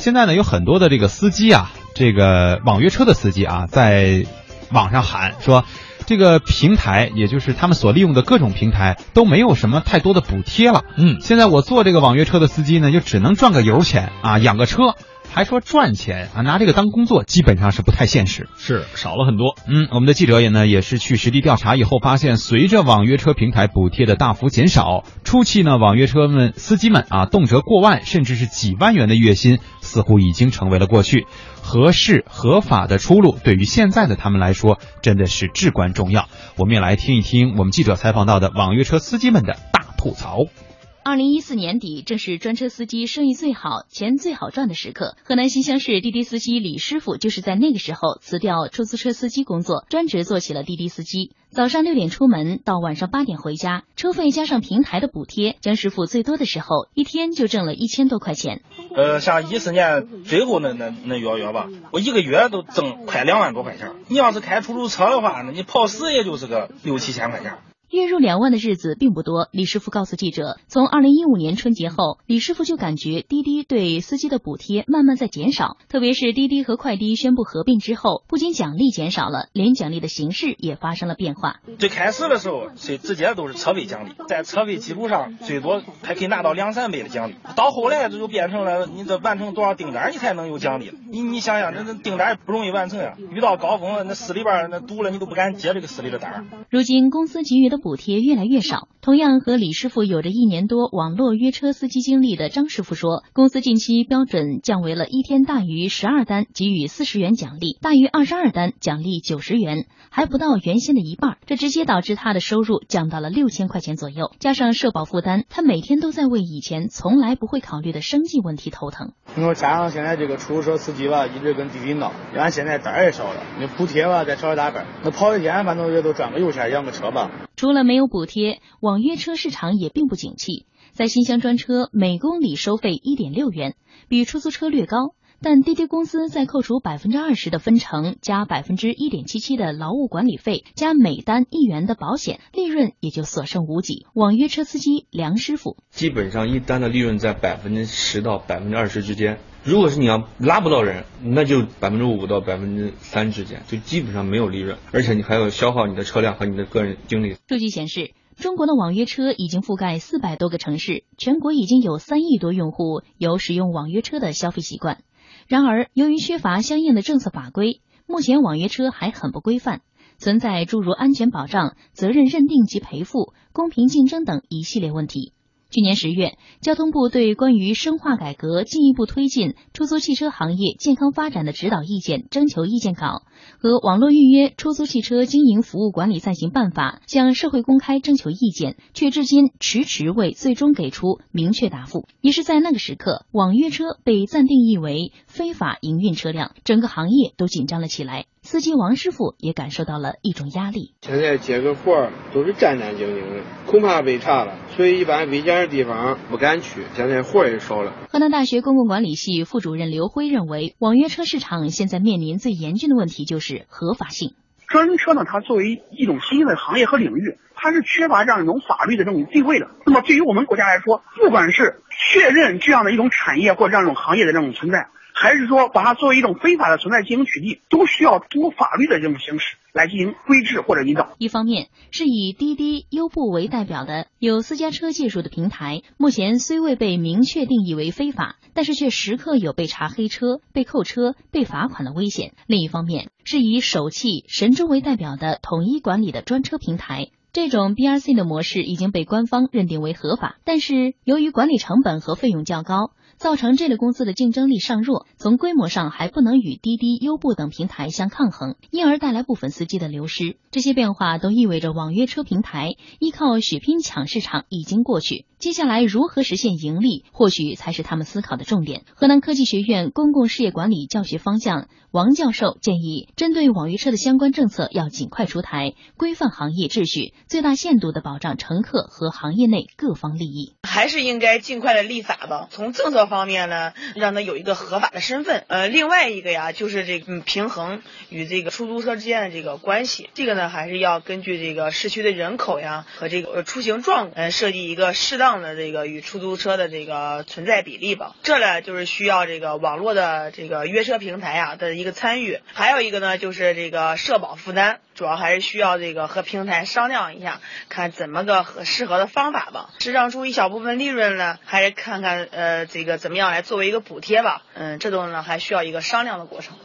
现在呢，有很多的这个司机啊，这个网约车的司机啊，在网上喊说，这个平台，也就是他们所利用的各种平台都没有什么太多的补贴了。嗯，现在我做这个网约车的司机呢，就只能赚个油钱啊，养个车。还说赚钱啊，拿这个当工作，基本上是不太现实。是少了很多。嗯，我们的记者也呢也是去实地调查以后发现，随着网约车平台补贴的大幅减少，初期呢网约车们司机们啊动辄过万甚至是几万元的月薪，似乎已经成为了过去。合适合法的出路，对于现在的他们来说，真的是至关重要。我们也来听一听我们记者采访到的网约车司机们的大吐槽。二零一四年底，正是专车司机生意最好、钱最好赚的时刻。河南新乡市滴滴司机李师傅就是在那个时候辞掉出租车司机工作，专职做起了滴滴司机。早上六点出门，到晚上八点回家，车费加上平台的补贴，江师傅最多的时候一天就挣了一千多块钱。呃，像一四年最后那那那月月吧，我一个月都挣快两万多块钱。你要是开出租车的话，那你跑死也就是个六七千块钱。月入两万的日子并不多，李师傅告诉记者，从二零一五年春节后，李师傅就感觉滴滴对司机的补贴慢慢在减少，特别是滴滴和快滴宣布合并之后，不仅奖励减少了，连奖励的形式也发生了变化。最开始的时候是直接都是车费奖励，在车费基础上最多还可以拿到两三倍的奖励，到后来这就变成了你这完成多少订单你才能有奖励。你你想想，这这订单不容易完成呀，遇到高峰那市里边那堵了你都不敢接这个市里的单。如今公司给予的补贴越来越少。同样和李师傅有着一年多网络约车司机经历的张师傅说，公司近期标准降为了一天大于十二单给予四十元奖励，大于二十二单奖励九十元，还不到原先的一半。这直接导致他的收入降到了六千块钱左右，加上社保负担，他每天都在为以前从来不会考虑的生计问题头疼。你说加上现在这个出租车司机吧，一直跟滴滴闹，俺现在单也少了，那补贴吧再少一大半，那跑一天反正也都赚个油钱养个车吧。除了没有补贴，网约车市场也并不景气。在新乡专车，每公里收费一点六元，比出租车略高。但滴滴公司在扣除百分之二十的分成，加百分之一点七七的劳务管理费，加每单一元的保险，利润也就所剩无几。网约车司机梁师傅，基本上一单的利润在百分之十到百分之二十之间。如果是你要拉不到人，那就百分之五到百分之三之间，就基本上没有利润，而且你还要消耗你的车辆和你的个人精力。数据显示，中国的网约车已经覆盖四百多个城市，全国已经有三亿多用户有使用网约车的消费习惯。然而，由于缺乏相应的政策法规，目前网约车还很不规范，存在诸如安全保障、责任认定及赔付、公平竞争等一系列问题。去年十月，交通部对关于深化改革、进一步推进出租汽车行业健康发展的指导意见征求意见稿和《网络预约出租汽车经营服务管理暂行办法》向社会公开征求意见，却至今迟迟未最终给出明确答复。也是在那个时刻，网约车被暂定义为非法营运车辆，整个行业都紧张了起来。司机王师傅也感受到了一种压力。现在接个活儿都是战战兢兢的，恐怕被查了，所以一般危险的地方不敢去。现在活儿也少了。河南大学公共管理系副主任刘辉认为，网约车市场现在面临最严峻的问题就是合法性。专车呢，它作为一种新兴的行业和领域，它是缺乏这样一种法律的这种地位的。那么对于我们国家来说，不管是确认这样的一种产业或者这样一种行业的这种存在。还是说把它作为一种非法的存在进行取缔，都需要通过法律的这种形式来进行规制或者引导。一方面是以滴滴、优步为代表的有私家车技术的平台，目前虽未被明确定义为非法，但是却时刻有被查黑车、被扣车、被罚款的危险。另一方面是以首汽、神州为代表的统一管理的专车平台。这种 BRC 的模式已经被官方认定为合法，但是由于管理成本和费用较高，造成这类公司的竞争力尚弱，从规模上还不能与滴滴、优步等平台相抗衡，因而带来部分司机的流失。这些变化都意味着网约车平台依靠血拼抢市场已经过去，接下来如何实现盈利，或许才是他们思考的重点。河南科技学院公共事业管理教学方向王教授建议，针对网约车的相关政策要尽快出台，规范行业秩序。最大限度的保障乘客和行业内各方利益，还是应该尽快的立法吧。从政策方面呢，让他有一个合法的身份。呃，另外一个呀，就是这个平衡与这个出租车之间的这个关系。这个呢，还是要根据这个市区的人口呀和这个出行状，呃，设计一个适当。的这个与出租车的这个存在比例吧。这呢就是需要这个网络的这个约车平台啊的一个参与，还有一个呢就是这个社保负担，主要还是需要这个和平台商量一下，看怎么个合适合的方法吧。是让出一小部分利润呢，还是看看呃这个怎么样来作为一个补贴吧。嗯，这都呢还需要一个商量的过程。